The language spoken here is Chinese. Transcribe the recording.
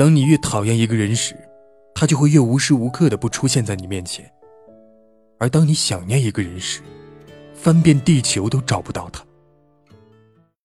当你越讨厌一个人时他就会越无时无刻的不出现在你面前。而当你想念一个人时翻遍地球都找不到他。